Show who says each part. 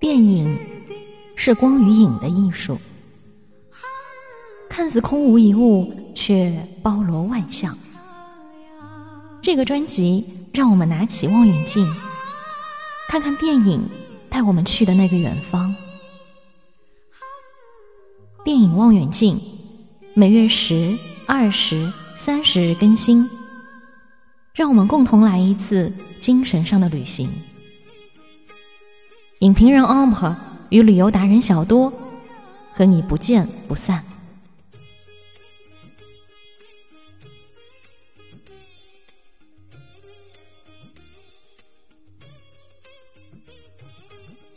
Speaker 1: 电影是光与影的艺术，看似空无一物，却包罗万象。这个专辑让我们拿起望远镜，看看电影带我们去的那个远方。电影望远镜每月十、二十、三十日更新，让我们共同来一次精神上的旅行。影评人 omp 与旅游达人小多，和你不见不散。